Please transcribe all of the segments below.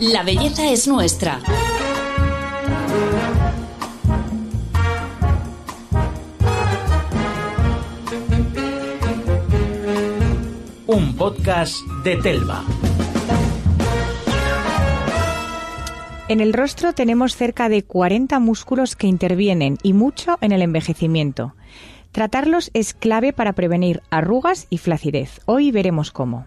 La belleza es nuestra. Un podcast de Telva. En el rostro tenemos cerca de 40 músculos que intervienen y mucho en el envejecimiento. Tratarlos es clave para prevenir arrugas y flacidez. Hoy veremos cómo.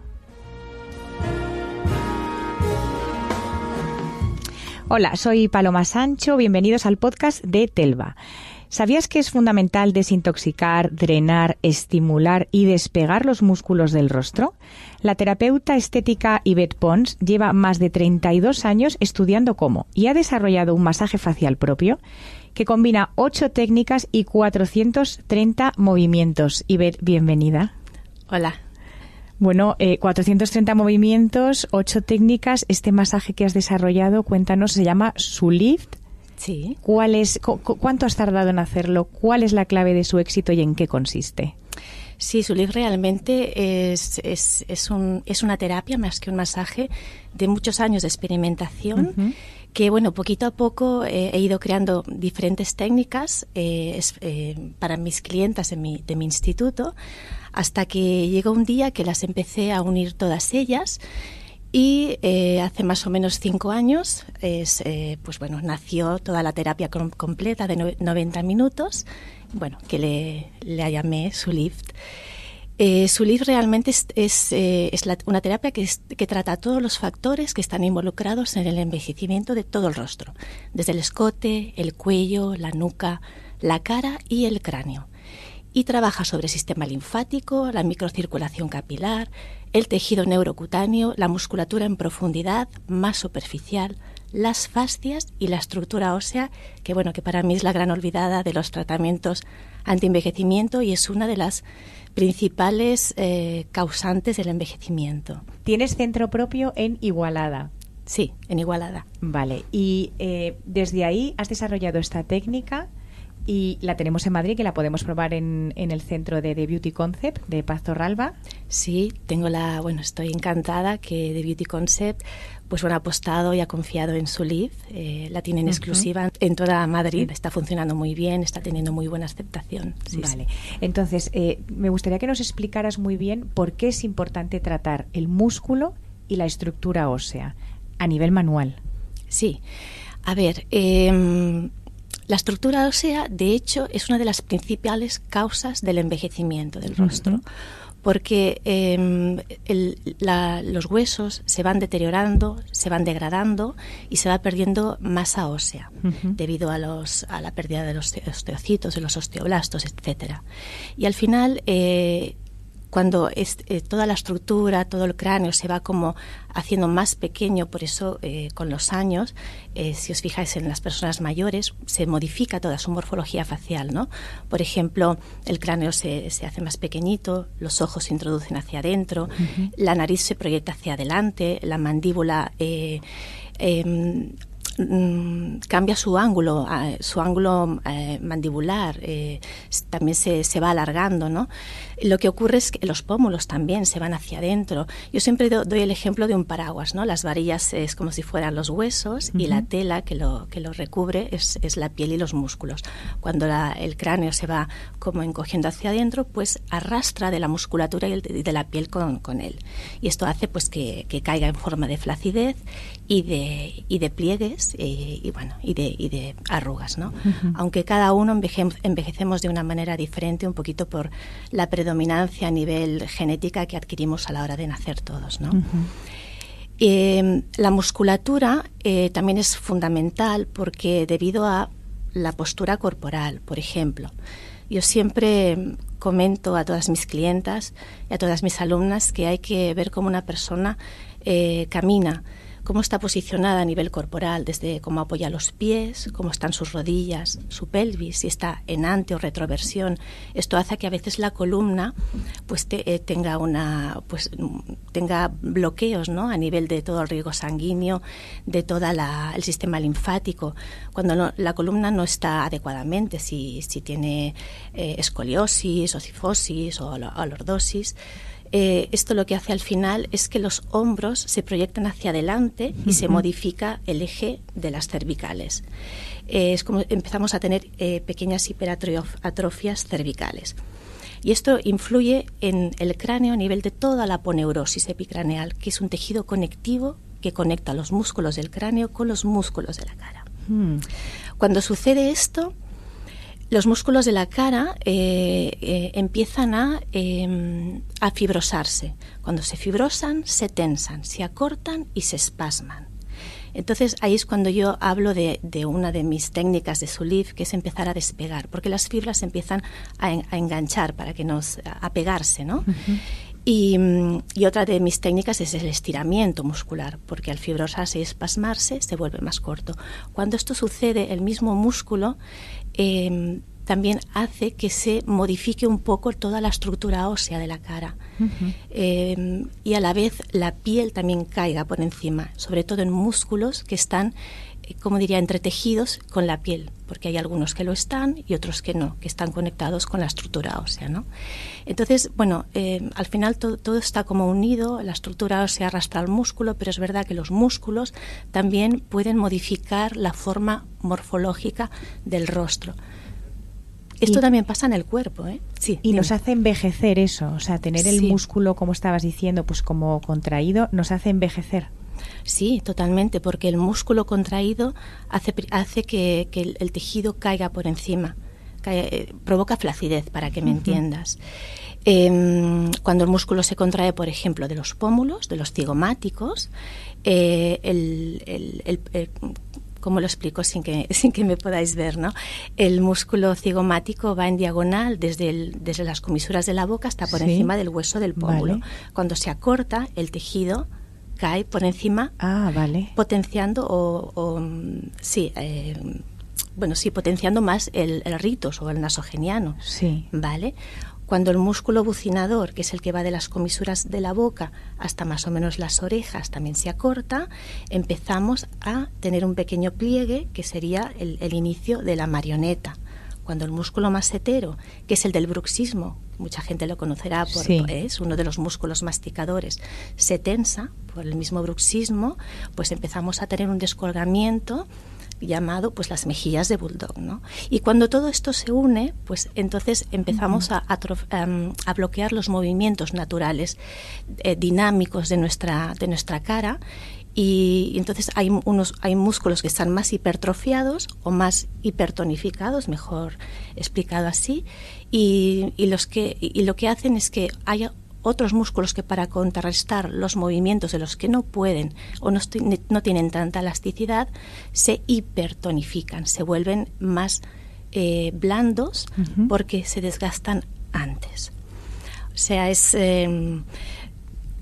Hola, soy Paloma Sancho, bienvenidos al podcast de Telva. ¿Sabías que es fundamental desintoxicar, drenar, estimular y despegar los músculos del rostro? La terapeuta estética Yvette Pons lleva más de 32 años estudiando cómo y ha desarrollado un masaje facial propio que combina 8 técnicas y 430 movimientos. Yvette, bienvenida. Hola. Bueno, 430 eh, movimientos, 8 técnicas. Este masaje que has desarrollado, cuéntanos, se llama Sulift Sí. ¿Cuál es, ¿Cuánto has tardado en hacerlo? ¿Cuál es la clave de su éxito y en qué consiste? Sí, Suliv realmente es, es, es, un, es una terapia más que un masaje de muchos años de experimentación. Que bueno, poquito a poco eh, he ido creando diferentes técnicas eh, eh, para mis clientas de mi, de mi instituto, hasta que llegó un día que las empecé a unir todas ellas y eh, hace más o menos cinco años, es, eh, pues bueno, nació toda la terapia completa de 90 minutos, bueno, que le, le llamé Sulift. Eh, Sulift realmente es, eh, una terapia que, que, trata todos los factores que están involucrados en el envejecimiento de todo el rostro, desde el escote, el cuello, la nuca, la cara y el cráneo. Y trabaja sobre el sistema linfático, la microcirculación capilar, el tejido neurocutáneo, la musculatura en profundidad, más superficial, las fascias y la estructura ósea, que bueno, que para mí es la gran olvidada de los tratamientos antienvejecimiento y es una de las principales eh, causantes del envejecimiento. ¿Tienes centro propio en Igualada? Sí, en Igualada. Vale, y eh, desde ahí has desarrollado esta técnica y la tenemos en Madrid, que la podemos probar en, en el centro de The Beauty Concept de Paz Torralba. Sí, tengo la, bueno, estoy encantada que The Beauty Concept pues bueno, ha apostado y ha confiado en su lead, eh, la tienen exclusiva en toda Madrid, está funcionando muy bien, está teniendo muy buena aceptación. vale, entonces eh, me gustaría que nos explicaras muy bien por qué es importante tratar el músculo y la estructura ósea a nivel manual. Sí, a ver, eh, la estructura ósea, de hecho, es una de las principales causas del envejecimiento del rostro. Porque em, los huesos se van deteriorando, se van degradando y se va perdiendo masa ósea debido a, los, a la pérdida de los osteocitos, de los osteoblastos, etcétera. Y al final, eh, cuando es, eh, toda la estructura, todo el cráneo se va como haciendo más pequeño, por eso eh, con los años, eh, si os fijáis en las personas mayores, se modifica toda su morfología facial, ¿no? Por ejemplo, el cráneo se, se hace más pequeñito, los ojos se introducen hacia adentro, la nariz se proyecta hacia adelante, la mandíbula em, Mm, cambia su ángulo, su ángulo eh, mandibular, eh, también se, se, va alargando, ¿no? Lo que ocurre es que los pómulos también se van hacia adentro. Yo siempre doy el ejemplo de un paraguas, ¿no? Las varillas es como si fueran los huesos y la tela que lo, que lo recubre es, es la piel y los músculos. Cuando el cráneo se va como encogiendo hacia adentro, pues arrastra de la musculatura y de la piel con, con él. Y esto hace pues que, que caiga en forma de flacidez y de, y de pliegues eh, y, bueno, y de, y de arrugas, ¿no? Aunque cada uno envejecemos de una manera diferente, un poquito por la predominancia a nivel genética que adquirimos a la hora de nacer todos, ¿no? Em, la musculatura eh, también es fundamental porque debido a la postura corporal, por ejemplo, yo siempre comento a todas mis clientas y a todas mis alumnas que hay que ver cómo una persona eh, camina cómo está posicionada a nivel corporal, desde cómo apoya los pies, cómo están sus rodillas, su pelvis, si está en ante o retroversión. Esto hace que a veces la columna pues eh, tenga una pues tenga bloqueos, ¿no? A nivel de todo el riego sanguíneo, de todo el sistema linfático. Cuando la columna no está adecuadamente, si, si tiene eh, escoliosis o cifosis o, o lordosis, eh, esto lo que hace al final es que los hombros se proyectan hacia adelante y se modifica el eje de las cervicales. Eh, es como empezamos a tener eh, pequeñas hiperatrofias cervicales. Y esto influye en el cráneo a nivel de toda la poneurosis epicraneal, que es un tejido conectivo que conecta los músculos del cráneo con los músculos de la cara. Hmm. Cuando sucede esto, los músculos de la cara eh, eh, empiezan a, em, a fibrosarse. Cuando se fibrosan, se tensan, se acortan y se espasman. Entonces ahí es cuando yo hablo de, una de mis técnicas de Sulif, que es empezar a despegar, porque las fibras empiezan a, enganchar para que nos a pegarse, ¿no? Y, y, otra de mis técnicas es el estiramiento muscular, porque al fibrosarse y espasmarse se vuelve más corto. Cuando esto sucede, el mismo músculo eh, también hace que se modifique un poco toda la estructura ósea de la cara em, y a la vez la piel también caiga por encima, sobre todo en músculos que están, como diría, entretejidos con la piel, porque hay algunos que lo están y otros que no, que están conectados con la estructura ósea. ¿no? Entonces, bueno, em, al final todo está como unido, la estructura ósea arrastra al músculo, pero es verdad que los músculos también pueden modificar la forma morfológica del rostro. Esto también pasa en el cuerpo, ¿eh? Sí. Y nos hace envejecer eso, o sea, tener el músculo, como estabas diciendo, pues como contraído, nos hace envejecer. Sí, totalmente, porque el músculo contraído hace, hace que, el, tejido caiga por encima, eh, provoca flacidez, para que me entiendas. Em, cuando el músculo se contrae, por ejemplo, de los pómulos, de los cigomáticos, eh, el, el, ¿cómo lo explico sin que, sin que me podáis ver? ¿no? El músculo cigomático va en diagonal desde, desde las comisuras de la boca hasta por encima del hueso del pómulo. Cuando se acorta, el tejido cae por encima, ah, vale. potenciando o, sí, eh, bueno, sí, potenciando más el, el ritos o el nasogeniano. Sí. ¿Vale? Cuando el músculo bucinador, que es el que va de las comisuras de la boca hasta más o menos las orejas, también se acorta, empezamos a tener un pequeño pliegue que sería el, inicio de la marioneta. Cuando el músculo masetero, que es el del bruxismo, mucha gente lo conocerá, por, es uno de los músculos masticadores, se tensa por el mismo bruxismo, pues empezamos a tener un descolgamiento llamado pues las mejillas de bulldog, ¿no? Y cuando todo esto se une, pues entonces empezamos a, em, a, bloquear los movimientos naturales eh, dinámicos de nuestra de nuestra cara y, entonces hay unos hay músculos que están más hipertrofiados o más hipertonificados, mejor explicado así, y, y los que y lo que hacen es que haya otros músculos que para contrarrestar los movimientos de los que no pueden o no, no tienen tanta elasticidad, se hipertonifican, se vuelven más eh, blandos porque se desgastan antes. O sea, es... Em,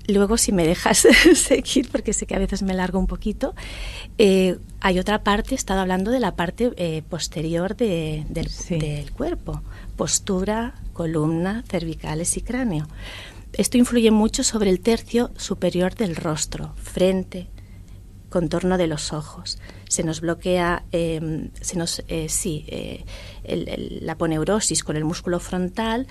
luego, si me dejas seguir, porque sé que a veces me largo un poquito, eh, hay otra parte, he estado hablando de la parte eh, posterior del, del, cuerpo, postura, columna, cervicales y cráneo. Esto influye mucho sobre el tercio superior del rostro, frente, contorno de los ojos. Se nos bloquea, em, se nos, eh, sí, la poneurosis con el músculo frontal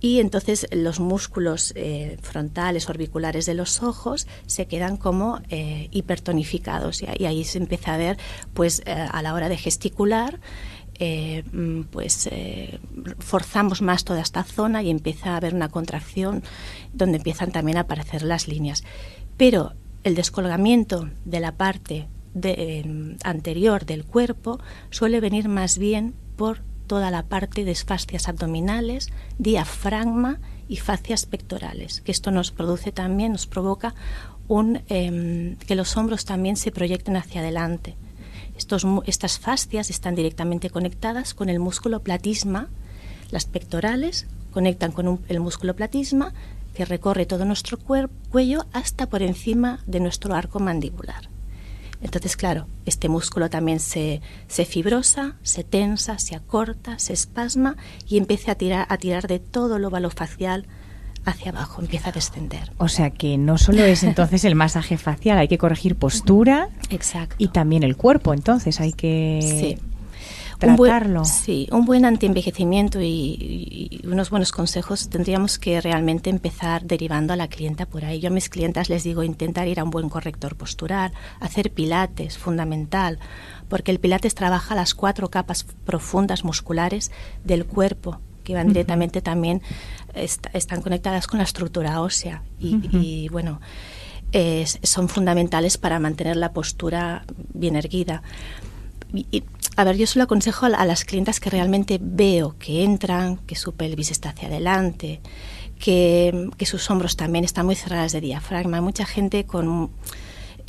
y entonces los músculos eh, frontales, orbiculares de los ojos se quedan como hipertonificados y, ahí se empieza a ver, pues a la hora de gesticular, eh, mm, pues eh, forzamos más toda esta zona y empieza a haber una contracción donde empiezan también a aparecer las líneas. Pero el descolgamiento de la parte em, anterior del cuerpo suele venir más bien por toda la parte de fascias abdominales, diafragma y fascias pectorales, que esto nos produce también, nos provoca em, que los hombros también se proyecten hacia adelante estas fascias están directamente conectadas con el músculo platisma. Las pectorales conectan con el músculo platisma que recorre todo nuestro cuello hasta por encima de nuestro arco mandibular. Entonces, claro, este músculo también se, se fibrosa, se tensa, se acorta, se espasma y empieza a tirar, a tirar de todo el óvalo facial hacia abajo, empieza a descender. O sea que no solo es entonces el masaje facial, hay que corregir postura Exacto. y también el cuerpo, entonces hay que... Sí. Tratarlo. sí, un buen antienvejecimiento y, y, unos buenos consejos tendríamos que realmente empezar derivando a la clienta por ahí. Yo a mis clientas les digo intentar ir a un buen corrector postural, hacer pilates, fundamental, porque el pilates trabaja las cuatro capas profundas musculares del cuerpo que van directamente también, están conectadas con la estructura ósea y, y bueno, son fundamentales para mantener la postura bien erguida. Y, a ver, yo solo aconsejo a, las clientas que realmente veo que entran, que su pelvis está hacia adelante, que, que sus hombros también están muy cerradas de diafragma. Hay mucha gente con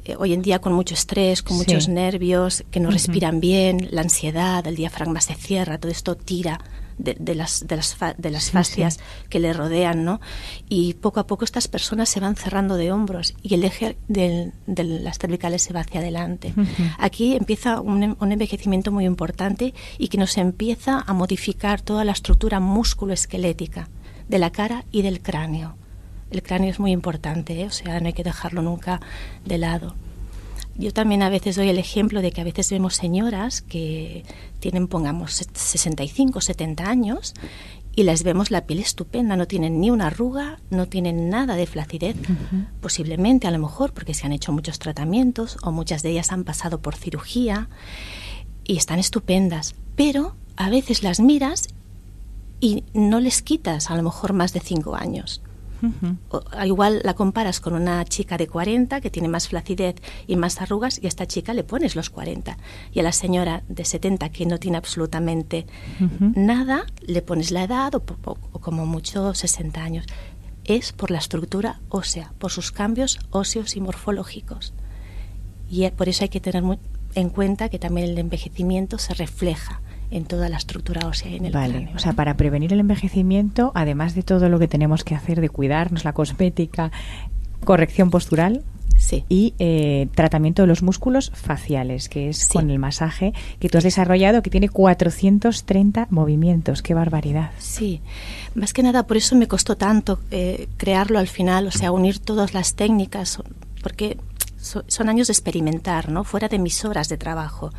eh, hoy en día con mucho estrés, con muchos nervios, que no respiran bien, la ansiedad, el diafragma se cierra, todo esto tira de, las, de las, de las fascias que le rodean, ¿no? Y poco a poco estas personas se van cerrando de hombros y el eje de las cervicales se va hacia adelante. Aquí empieza un, un, envejecimiento muy importante y que nos empieza a modificar toda la estructura músculo-esquelética de la cara y del cráneo. El cráneo es muy importante, ¿eh? o sea, no hay que dejarlo nunca de lado. Yo también a veces doy el ejemplo de que a veces vemos señoras que tienen, pongamos, 65, 70 años y les vemos la piel estupenda, no tienen ni una arruga, no tienen nada de flacidez, posiblemente a lo mejor porque se han hecho muchos tratamientos o muchas de ellas han pasado por cirugía y están estupendas, pero a veces las miras y no les quitas a lo mejor más de 5 años igual la comparas con una chica de 40 que tiene más flacidez y más arrugas y a esta chica le pones los 40. Y a la señora de 70 que no tiene absolutamente nada, le pones la edad o, como mucho 60 años. Es por la estructura ósea, por sus cambios óseos y morfológicos. Y por eso hay que tener en cuenta que también el envejecimiento se refleja en toda la estructura ósea en el vale. O sea, para prevenir el envejecimiento, además de todo lo que tenemos que hacer de cuidarnos, la cosmética, corrección postural, Sí. y eh, tratamiento de los músculos faciales, que es con el masaje que tú has desarrollado, que tiene 430 movimientos. ¡Qué barbaridad! Sí, más que nada por eso me costó tanto eh, crearlo al final, o sea, unir todas las técnicas, porque son años de experimentar, ¿no? Fuera de mis horas de trabajo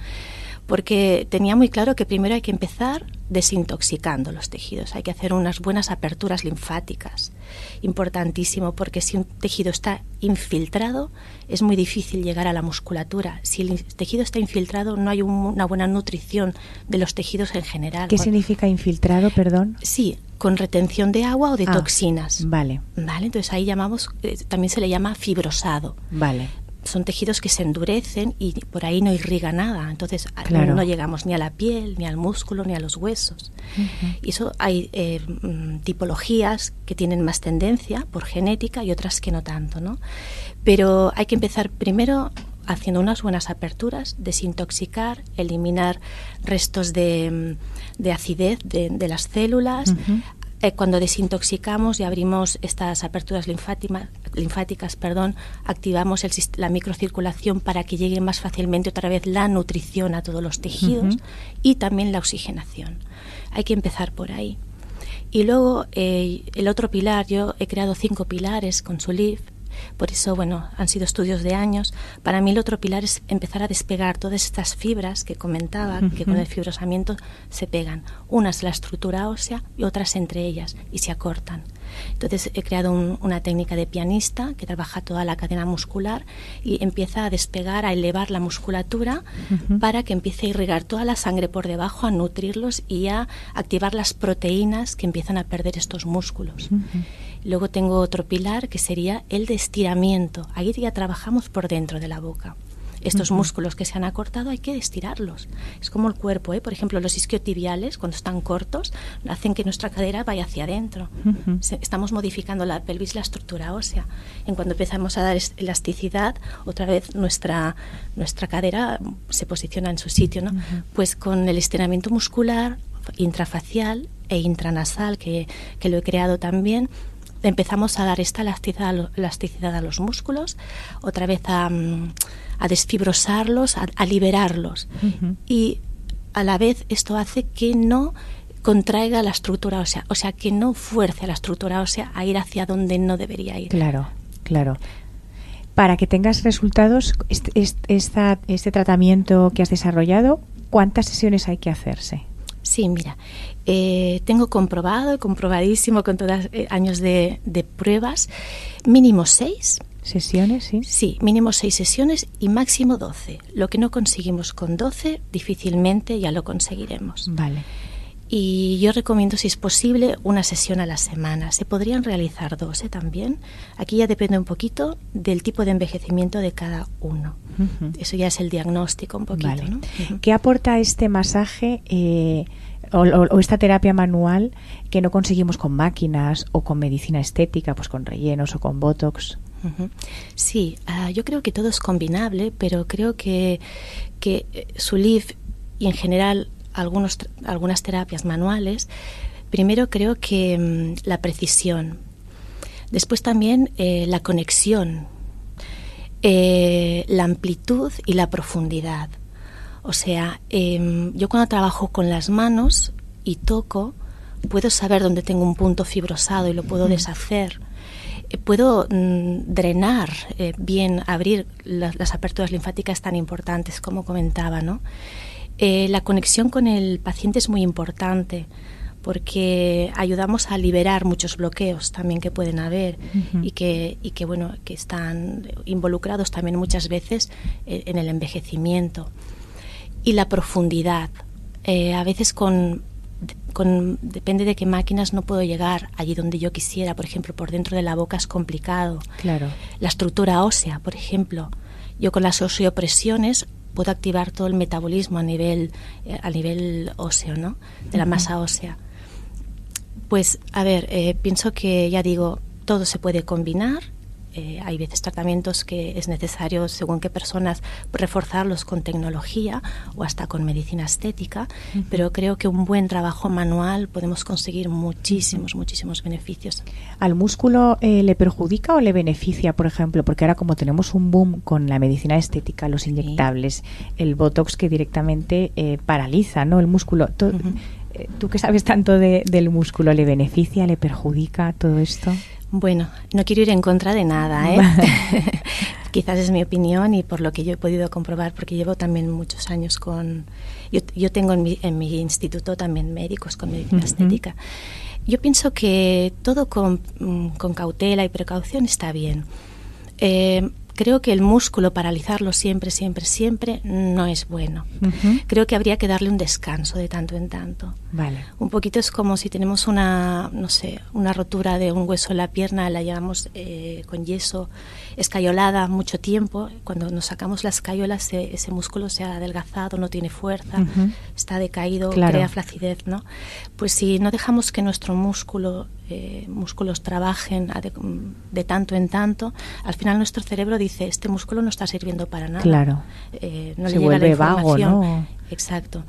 porque tenía muy claro que primero hay que empezar desintoxicando los tejidos, hay que hacer unas buenas aperturas linfáticas, importantísimo, porque si un tejido está infiltrado es muy difícil llegar a la musculatura. Si el tejido está infiltrado no hay una buena nutrición de los tejidos en general. ¿Qué significa infiltrado, perdón? Sí, con retención de agua o de ah, toxinas. Vale. Vale, entonces ahí llamamos, eh, también se le llama fibrosado. Vale son tejidos que se endurecen y por ahí no irriga nada. Entonces no llegamos ni a la piel, ni al músculo, ni a los huesos. Y eso hay eh, mm, tipologías que tienen más tendencia por genética y otras que no tanto, ¿no? Pero hay que empezar primero haciendo unas buenas aperturas, desintoxicar, eliminar restos de, mm, acidez de, las células, eh, cuando desintoxicamos y abrimos estas aperturas linfáticas, perdón, activamos la microcirculación para que llegue más fácilmente otra vez la nutrición a todos los tejidos y también la oxigenación. Hay que empezar por ahí. Y luego eh, el otro pilar, yo he creado cinco pilares con su LIF, por eso, bueno, han sido estudios de años. Para mí el otro pilar es empezar a despegar todas estas fibras que comentaba, que con el fibrosamiento se pegan. Unas la estructura ósea y otras entre ellas y se acortan. Entonces he creado una técnica de pianista que trabaja toda la cadena muscular y empieza a despegar, a elevar la musculatura para que empiece a irrigar toda la sangre por debajo, a nutrirlos y a activar las proteínas que empiezan a perder estos músculos. Luego tengo otro pilar que sería el de estiramiento. Ahí ya trabajamos por dentro de la boca. Estos músculos que se han acortado hay que estirarlos. Es como el cuerpo, ¿eh? por ejemplo, los isquiotibiales, cuando están cortos, hacen que nuestra cadera vaya hacia adentro. Estamos modificando la pelvis, la estructura ósea. En cuando empezamos a dar elasticidad, otra vez nuestra, nuestra cadera se posiciona en su sitio. ¿no? Pues con el estiramiento muscular intrafacial e intranasal, que, que lo he creado también, empezamos a dar esta elasticidad, a los músculos, otra vez a, mm, desfibrosarlos, a, liberarlos. Y a la vez esto hace que no contraiga la estructura ósea, o sea, que no fuerce a la estructura ósea a ir hacia donde no debería ir. Claro, claro. Para que tengas resultados, este, este, este tratamiento que has desarrollado, ¿Cuántas sesiones hay que hacerse? Sí, mira, eh, tengo comprobado, comprobadísimo con todos eh, años de, de, pruebas, mínimo seis. ¿Sesiones, sí? Sí, mínimo seis sesiones y máximo doce. Lo que no conseguimos con doce, difícilmente ya lo conseguiremos. Vale. Y yo recomiendo, si es posible, una sesión a la semana. Se podrían realizar dos ¿eh? también. Aquí ya depende un poquito del tipo de envejecimiento de cada uno. Uh -huh. Eso ya es el diagnóstico un poquito. Vale. ¿no? Uh -huh. ¿Qué aporta este masaje eh, o, o, o, esta terapia manual que no conseguimos con máquinas o con medicina estética, pues con rellenos o con botox? Uh -huh. Sí, uh, yo creo que todo es combinable, pero creo que, que eh, su LIF y en general algunos, algunas terapias manuales, primero creo que mmm, la precisión, después también eh, la conexión, eh, la amplitud y la profundidad. O sea, eh, yo cuando trabajo con las manos y toco, puedo saber dónde tengo un punto fibrosado y lo puedo mm. deshacer. Eh, puedo mm, drenar eh, bien, abrir la, las aperturas linfáticas tan importantes como comentaba, ¿no? Eh, la conexión con el paciente es muy importante porque ayudamos a liberar muchos bloqueos también que pueden haber uh -huh. y que y que bueno que están involucrados también muchas veces en, en el envejecimiento y la profundidad eh, a veces con con, depende de qué máquinas no puedo llegar allí donde yo quisiera, por ejemplo, por dentro de la boca es complicado. Claro. La estructura ósea, por ejemplo, yo con las oseopresiones puedo activar todo el metabolismo a nivel, eh, a nivel óseo, ¿no? De la masa ósea. Pues, a ver, eh, pienso que, ya digo, todo se puede combinar. Eh, hay veces tratamientos que es necesario, según qué personas, reforzarlos con tecnología o hasta con medicina estética, uh -huh. pero creo que un buen trabajo manual podemos conseguir muchísimos, uh -huh. muchísimos beneficios. ¿Al músculo eh, le perjudica o le beneficia, por ejemplo? Porque ahora como tenemos un boom con la medicina estética, los inyectables, sí. el Botox que directamente eh, paraliza ¿no? el músculo. Uh -huh. ¿Tú que sabes tanto de, del músculo, le beneficia, le perjudica todo esto? Bueno, no quiero ir en contra de nada, ¿eh? Quizás es mi opinión y por lo que yo he podido comprobar, porque llevo también muchos años con... Yo, yo tengo en mi, en mi, instituto también médicos con medicina uh -huh. estética. Yo pienso que todo con, mm, con, cautela y precaución está bien. Eh, creo que el músculo paralizarlo siempre, siempre, siempre no es bueno. Uh -huh. Creo que habría que darle un descanso de tanto en tanto. Vale. Un poquito es como si tenemos una, no sé, una rotura de un hueso en la pierna, la llevamos eh, con yeso escayolada mucho tiempo. Cuando nos sacamos las escayolas, ese, ese músculo se ha adelgazado, no tiene fuerza, uh -huh. está decaído, claro. crea flacidez, ¿no? Pues si no dejamos que nuestro músculo eh, músculos trabajen de, de, tanto en tanto, al final nuestro cerebro dice, este músculo no está sirviendo para nada. Claro. Eh, no Se le llega vuelve la información. vago, ¿no? Exacto.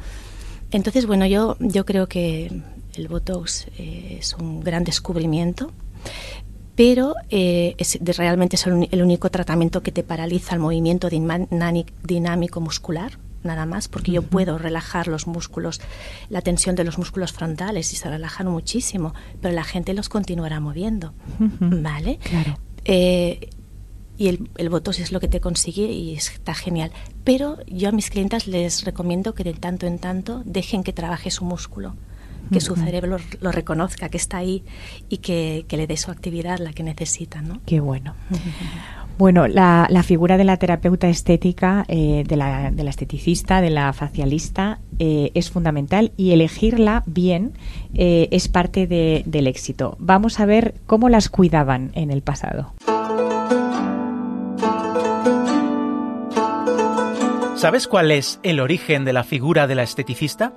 Entonces, bueno, yo, yo creo que el Botox eh, es un gran descubrimiento, pero eh, es de, realmente es el, el, único tratamiento que te paraliza el movimiento dinámico muscular nada más, porque uh -huh. yo puedo relajar los músculos, la tensión de los músculos frontales y se relajan muchísimo, pero la gente los continuará moviendo, uh -huh. ¿vale? Claro. Eh, y el, el botox es lo que te consigue y está genial. Pero yo a mis clientas les recomiendo que de tanto en tanto dejen que trabaje su músculo, que uh -huh. su cerebro lo, lo, reconozca, que está ahí y que, que, le dé su actividad, la que necesita, ¿no? Qué bueno. Bueno, la, la, figura de la terapeuta estética, eh, de, la, de, la, esteticista, de la facialista, eh, es fundamental y elegirla bien eh, es parte de, del éxito. Vamos a ver cómo las cuidaban en el pasado. ¿Sabes cuál es el origen de la figura de la esteticista?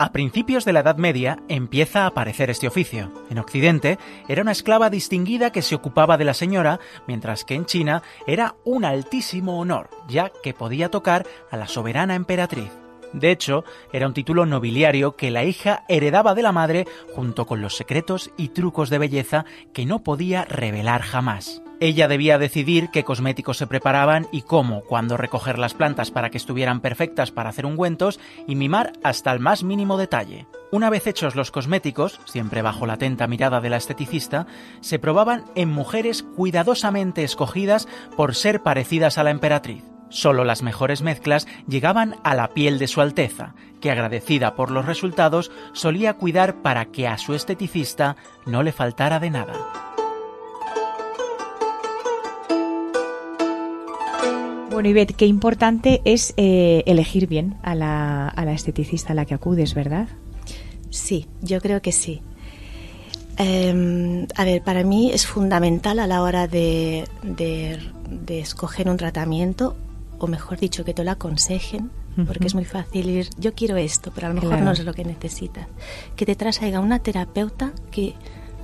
A principios de la Edad Media empieza a aparecer este oficio. En Occidente era una esclava distinguida que se ocupaba de la señora, mientras que en China era un altísimo honor, ya que podía tocar a la soberana emperatriz. De hecho, era un título nobiliario que la hija heredaba de la madre junto con los secretos y trucos de belleza que no podía revelar jamás. Ella debía decidir qué cosméticos se preparaban y cómo, cuándo recoger las plantas para que estuvieran perfectas para hacer ungüentos y mimar hasta el más mínimo detalle. Una vez hechos los cosméticos, siempre bajo la atenta mirada de la esteticista, se probaban en mujeres cuidadosamente escogidas por ser parecidas a la emperatriz. Solo las mejores mezclas llegaban a la piel de Su Alteza, que agradecida por los resultados solía cuidar para que a su esteticista no le faltara de nada. Bueno, Ivette, qué importante es eh, elegir bien a la, a la esteticista a la que acudes, ¿verdad? Sí, yo creo que sí. Em, a ver, para mí es fundamental a la hora de, de, escoger un tratamiento, o mejor dicho, que te lo aconsejen, porque es muy fácil ir, yo quiero esto, pero a lo mejor no es lo que necesitas. Que te traiga una terapeuta que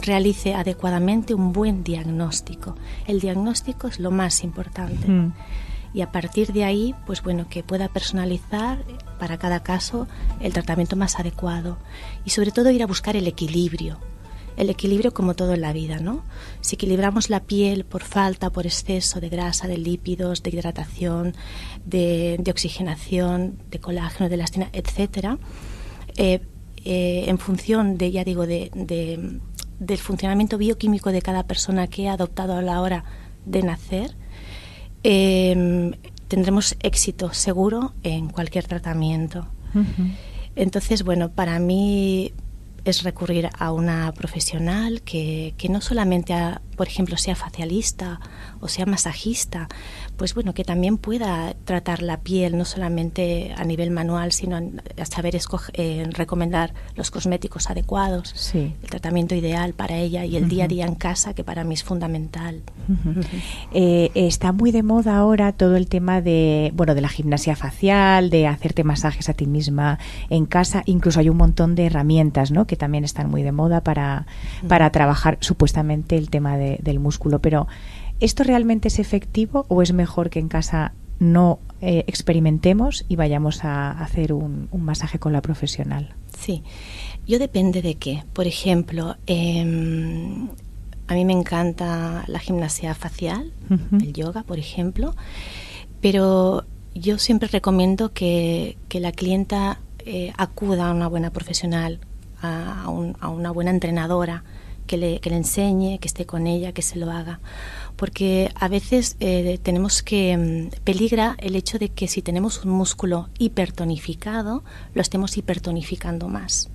realice adecuadamente un buen diagnóstico. El diagnóstico es lo más importante y a partir de ahí, pues bueno, que pueda personalizar para cada caso el tratamiento más adecuado y sobre todo ir a buscar el equilibrio. El equilibrio como todo en la vida, ¿no? Si equilibramos la piel por falta, por exceso de grasa, de lípidos, de hidratación, de, oxigenación, de colágeno, de elastina, etcétera, eh, eh, en función de, ya digo, de, del funcionamiento bioquímico de cada persona que ha adoptado a la hora de nacer, Em, tendremos éxito seguro en cualquier tratamiento. Entonces, bueno, para mí es recurrir a una profesional que, que no solamente, por ejemplo, sea facialista o sea masajista, pues bueno, que también pueda tratar la piel, no solamente a nivel manual, sino a saber escoger, eh, recomendar los cosméticos adecuados, el tratamiento ideal para ella y el día a día en casa, que para mí es fundamental. Eh, está muy de moda ahora todo el tema de, bueno, de la gimnasia facial, de hacerte masajes a ti misma en casa, incluso hay un montón de herramientas, ¿no? Que también están muy de moda para, para trabajar supuestamente el tema del músculo, pero ¿Esto realmente es efectivo o es mejor que en casa no eh, experimentemos y vayamos a hacer un, masaje con la profesional? Sí, yo depende de qué. Por ejemplo, em, a mí me encanta la gimnasia facial, el yoga, por ejemplo, pero yo siempre recomiendo que, la clienta eh, acuda a una buena profesional, a, a una buena entrenadora, que le, enseñe, que esté con ella, que se lo haga porque a veces eh, tenemos que mm, peligra el hecho de que si tenemos un músculo hipertonificado, lo estemos hipertonificando más.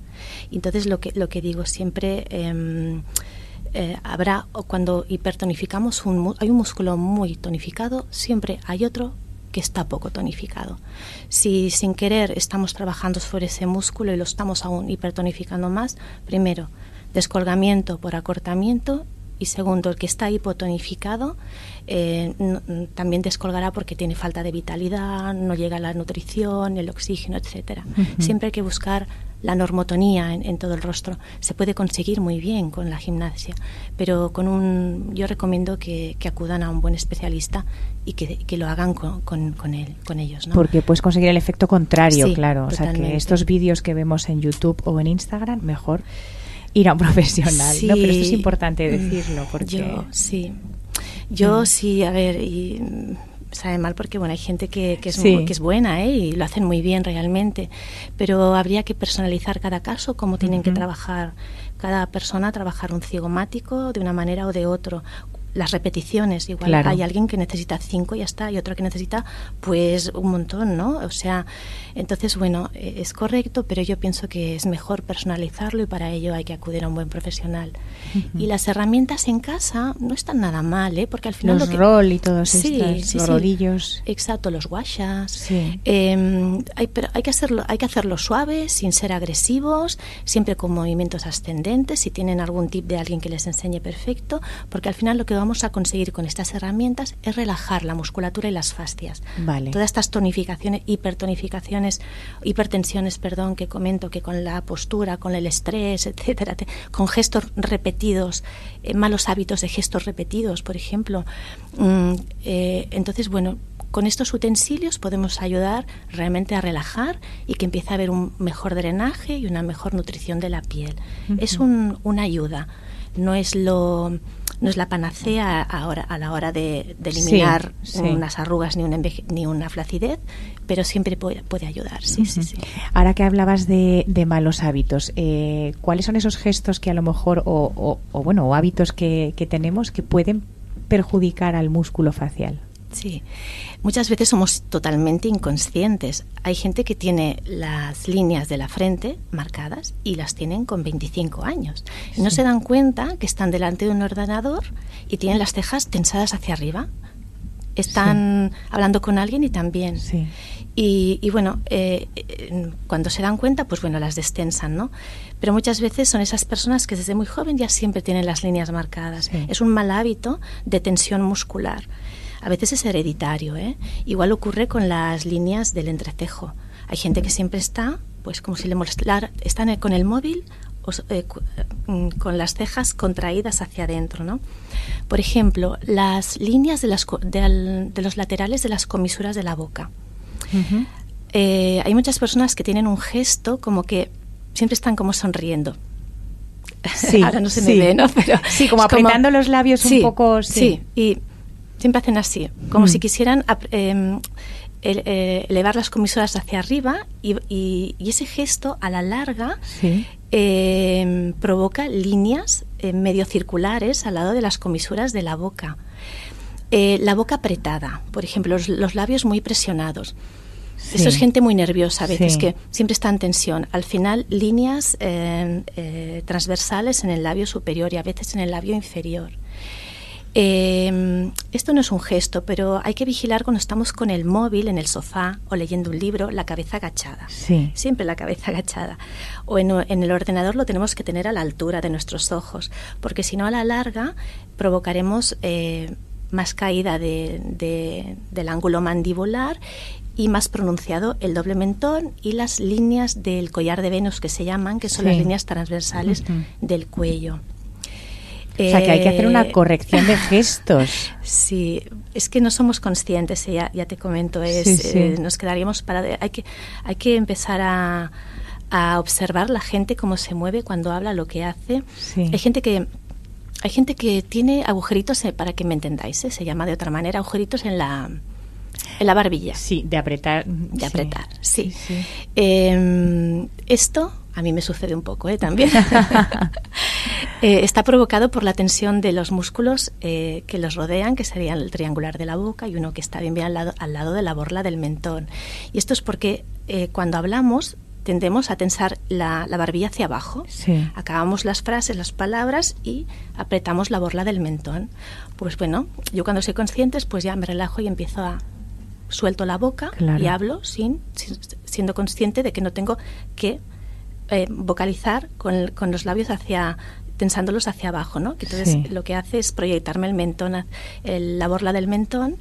Entonces lo que, lo que digo siempre em, eh, habrá cuando hipertonificamos hay un músculo muy tonificado, siempre hay otro que está poco tonificado. Si sin querer estamos trabajando sobre ese músculo y lo estamos aún hipertonificando más, primero, descolgamiento por acortamiento y segundo, el que está hipotonificado eh, también descolgará porque tiene falta de vitalidad, no llega la nutrición, el oxígeno, etcétera. Siempre hay que buscar la normotonía en, todo el rostro. Se puede conseguir muy bien con la gimnasia, pero con un, yo recomiendo que, acudan a un buen especialista y que, lo hagan con, con, él, con ellos. ¿no? Porque puedes conseguir el efecto contrario, claro. O sea, que estos vídeos que vemos en YouTube o en Instagram, mejor ir a un profesional, ¿no? Pero esto es importante decirlo porque... Yo, sí. Yo mm. sí, a ver, y sabe mal porque bueno hay gente que, que, es, que es buena ¿eh? y lo hacen muy bien realmente pero habría que personalizar cada caso cómo tienen que trabajar cada persona trabajar un cigomático de una manera o de otro las repeticiones. Igual hay alguien que necesita cinco y ya está, y otro que necesita pues un montón, ¿no? O sea, entonces, bueno, e, es correcto, pero yo pienso que es mejor personalizarlo y para ello hay que acudir a un buen profesional. Y las herramientas en casa no están nada mal, ¿eh? Porque al final... Los roll y todos sí, los rodillos. Exacto, los guachas. Eh, hay, pero hay que, hacerlo, hay que hacerlo suave, sin ser agresivos, siempre con movimientos ascendentes. Si tienen algún tip de alguien que les enseñe, perfecto, porque al final lo que vamos a conseguir con estas herramientas es relajar la musculatura y las fascias. Vale. Todas estas tonificaciones, hipertonificaciones, hipertensiones, perdón, que comento que con la postura, con el estrés, etcétera, con gestos repetidos, eh, malos hábitos de gestos repetidos, por ejemplo. Mm, eh, entonces, bueno, con estos utensilios podemos ayudar realmente a relajar y que empiece a haber un mejor drenaje y una mejor nutrición de la piel. Es un, una ayuda, no es lo no es la panacea ahora, a la hora de, eliminar unas arrugas ni, ni una flacidez, pero siempre puede, ayudar. Sí, sí, sí. Ahora que hablabas de, malos hábitos, eh, ¿cuáles son esos gestos que a lo mejor, o, bueno, o hábitos que, tenemos que pueden perjudicar al músculo facial? Sí, muchas veces somos totalmente inconscientes. Hay gente que tiene las líneas de la frente marcadas y las tienen con 25 años. Y no se dan cuenta que están delante de un ordenador y tienen las cejas tensadas hacia arriba. Están hablando con alguien y también. Sí. Y, bueno, eh, eh, cuando se dan cuenta, pues bueno, las destensan, ¿no? Pero muchas veces son esas personas que desde muy joven ya siempre tienen las líneas marcadas. Es un mal hábito de tensión muscular. A veces es hereditario, ¿eh? Igual ocurre con las líneas del entrecejo. Hay gente que siempre está, pues como si le molestara, están con el móvil o, eh, mm, con las cejas contraídas hacia adentro, ¿no? Por ejemplo, las líneas de, las, de, de los laterales de las comisuras de la boca eh, hay muchas personas que tienen un gesto como que siempre están como sonriendo. Sí, Ahora no se me ve, ¿no? Pero sí, como apretando los labios un poco. Sí. y siempre hacen así, como si mm. quisieran em, eh, elevar las comisuras hacia arriba y, ese gesto a la larga em, provoca líneas eh, medio circulares al lado de las comisuras de la boca. la boca apretada, por ejemplo, los labios muy presionados. Eso es gente muy nerviosa a veces, que siempre está en tensión. Al final, líneas eh, eh, transversales en el labio superior y a veces en el labio inferior. Eh, esto no es un gesto, pero hay que vigilar cuando estamos con el móvil en el sofá o leyendo un libro, la cabeza agachada. Siempre la cabeza agachada. O en, el ordenador lo tenemos que tener a la altura de nuestros ojos, porque si no a la larga provocaremos más caída de, del ángulo mandibular y más pronunciado el doble mentón y las líneas del collar de Venus que se llaman, que son las líneas transversales del cuello. O sea, que hay que hacer una eh, corrección de gestos. sí, es que no somos conscientes, eh, ya, ya te comento, es, eh, nos quedaríamos para... Hay que, hay que empezar a, a, observar la gente cómo se mueve cuando habla, lo que hace. Hay gente que... Hay gente que tiene agujeritos, para que me entendáis, se llama de otra manera, agujeritos en la, en la barbilla. Sí, de apretar. De apretar, sí. Em, esto a mí me sucede un poco ¿eh? también. Eh, está provocado por la tensión de los músculos eh, que los rodean, que serían el triangular de la boca y uno que está bien, bien al, lado, al lado de la borla del mentón. Y esto es porque eh, cuando hablamos tendemos a tensar la, la barbilla hacia abajo. Acabamos las frases, las palabras y apretamos la borla del mentón. Pues bueno, yo cuando soy consciente, pues ya me relajo y empiezo a suelto la boca y hablo sin, siendo consciente de que no tengo que eh, vocalizar con, con, los labios hacia tensándolos hacia abajo, ¿no? Que entonces lo que hace es proyectarme el mentón, el, la borla del mentón.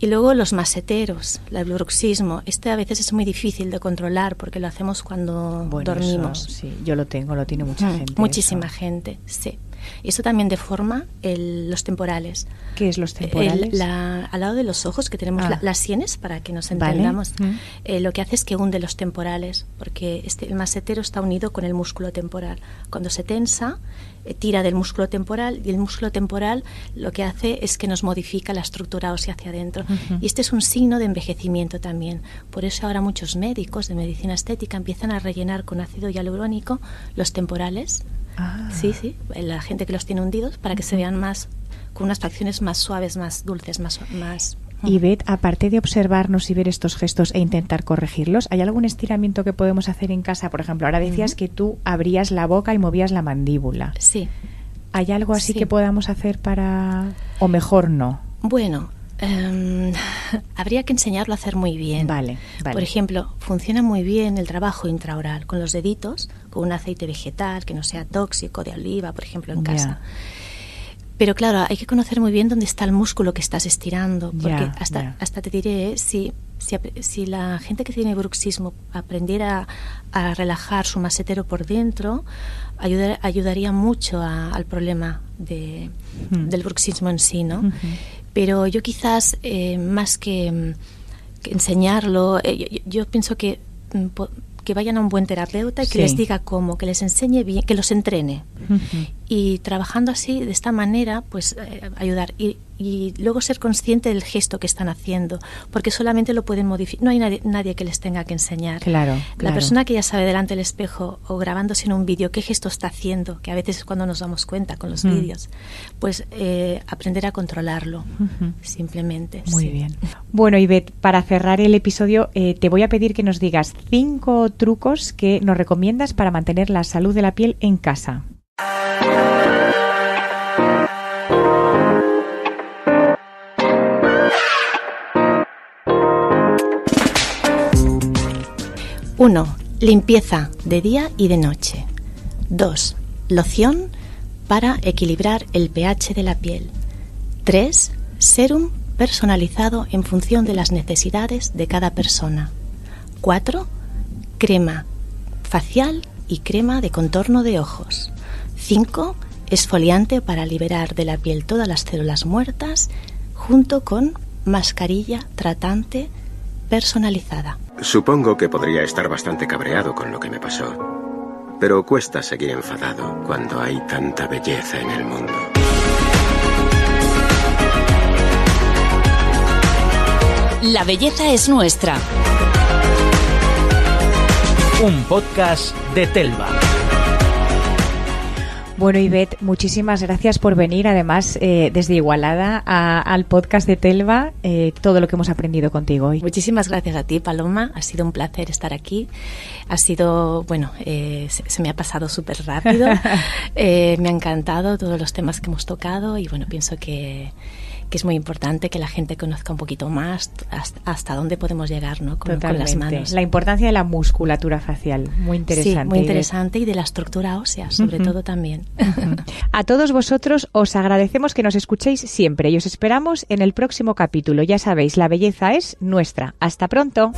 Y luego los maseteros, el bruxismo. Este a veces es muy difícil de controlar porque lo hacemos cuando dormimos. sí, yo lo tengo, lo tiene mucha gente. Muchísima gente, sí. Y eso también deforma los temporales. ¿Qué es los temporales? al lado de los ojos, que tenemos ah. las sienes, para que nos entendamos, mm. eh, lo que hace es que hunde los temporales, porque este, el masetero está unido con el músculo temporal. Cuando se tensa, eh, tira del músculo temporal y el músculo temporal lo que hace es que nos modifica la estructura ósea hacia adentro. Y este es un signo de envejecimiento también. Por eso ahora muchos médicos de medicina estética empiezan a rellenar con ácido hialurónico los temporales Ah. Sí, sí, la gente que los tiene hundidos para que se vean más, con unas facciones más suaves, más dulces, más... más y Beth, aparte de observarnos y ver estos gestos e intentar corregirlos, ¿hay algún estiramiento que podemos hacer en casa? Por ejemplo, ahora decías que tú abrías la boca y movías la mandíbula. Sí. ¿Hay algo así que podamos hacer para... o mejor no? Bueno, Em, habría que enseñarlo a hacer muy bien. Vale, Por ejemplo, funciona muy bien el trabajo intraoral con los deditos, con un aceite vegetal que no sea tóxico, de oliva, por ejemplo, en casa. Pero claro, hay que conocer muy bien dónde está el músculo que estás estirando, porque hasta, hasta te diré, si, si, la gente que tiene bruxismo aprendiera a relajar su masetero por dentro, ayudaría mucho al problema de, hmm. del bruxismo en sí, ¿no? Pero yo quizás, eh, más que, enseñarlo, eh, yo, pienso que, mm, que vayan a un buen terapeuta y que les diga cómo, que les enseñe bien, que los entrene. Y trabajando así, de esta manera, pues eh, ayudar. Y, y, luego ser consciente del gesto que están haciendo, porque solamente lo pueden modificar. No hay nadie, nadie, que les tenga que enseñar. Claro, La persona que ya sabe delante del espejo o grabándose en un vídeo qué gesto está haciendo, que a veces es cuando nos damos cuenta con los vídeos, pues eh, aprender a controlarlo, simplemente. Muy bien. Bueno, Ivette, para cerrar el episodio, eh, te voy a pedir que nos digas cinco trucos que nos recomiendas para mantener la salud de la piel en casa. Uno, limpieza de día y de noche. 2. Loción para equilibrar el pH de la piel. 3. Serum personalizado en función de las necesidades de cada persona. 4. Crema facial y crema de contorno de ojos. 5. Esfoliante para liberar de la piel todas las células muertas junto con mascarilla tratante personalizada. Supongo que podría estar bastante cabreado con lo que me pasó, pero cuesta seguir enfadado cuando hay tanta belleza en el mundo. La belleza es nuestra. Un podcast de Telva. Bueno, Ivette, muchísimas gracias por venir, además, eh, desde Igualada a, al podcast de Telva, eh, todo lo que hemos aprendido contigo hoy. Muchísimas gracias a ti, Paloma. Ha sido un placer estar aquí. Ha sido, bueno, eh, se, se, me ha pasado súper rápido. me ha encantado todos los temas que hemos tocado y, bueno, pienso que que es muy importante que la gente conozca un poquito más hasta, hasta dónde podemos llegar ¿no? con, con, las manos. La importancia de la musculatura facial, muy interesante. Sí, muy interesante y de la estructura ósea, sobre uh -huh. todo también. Uh -huh. A todos vosotros os agradecemos que nos escuchéis siempre y os esperamos en el próximo capítulo. Ya sabéis, la belleza es nuestra. Hasta pronto.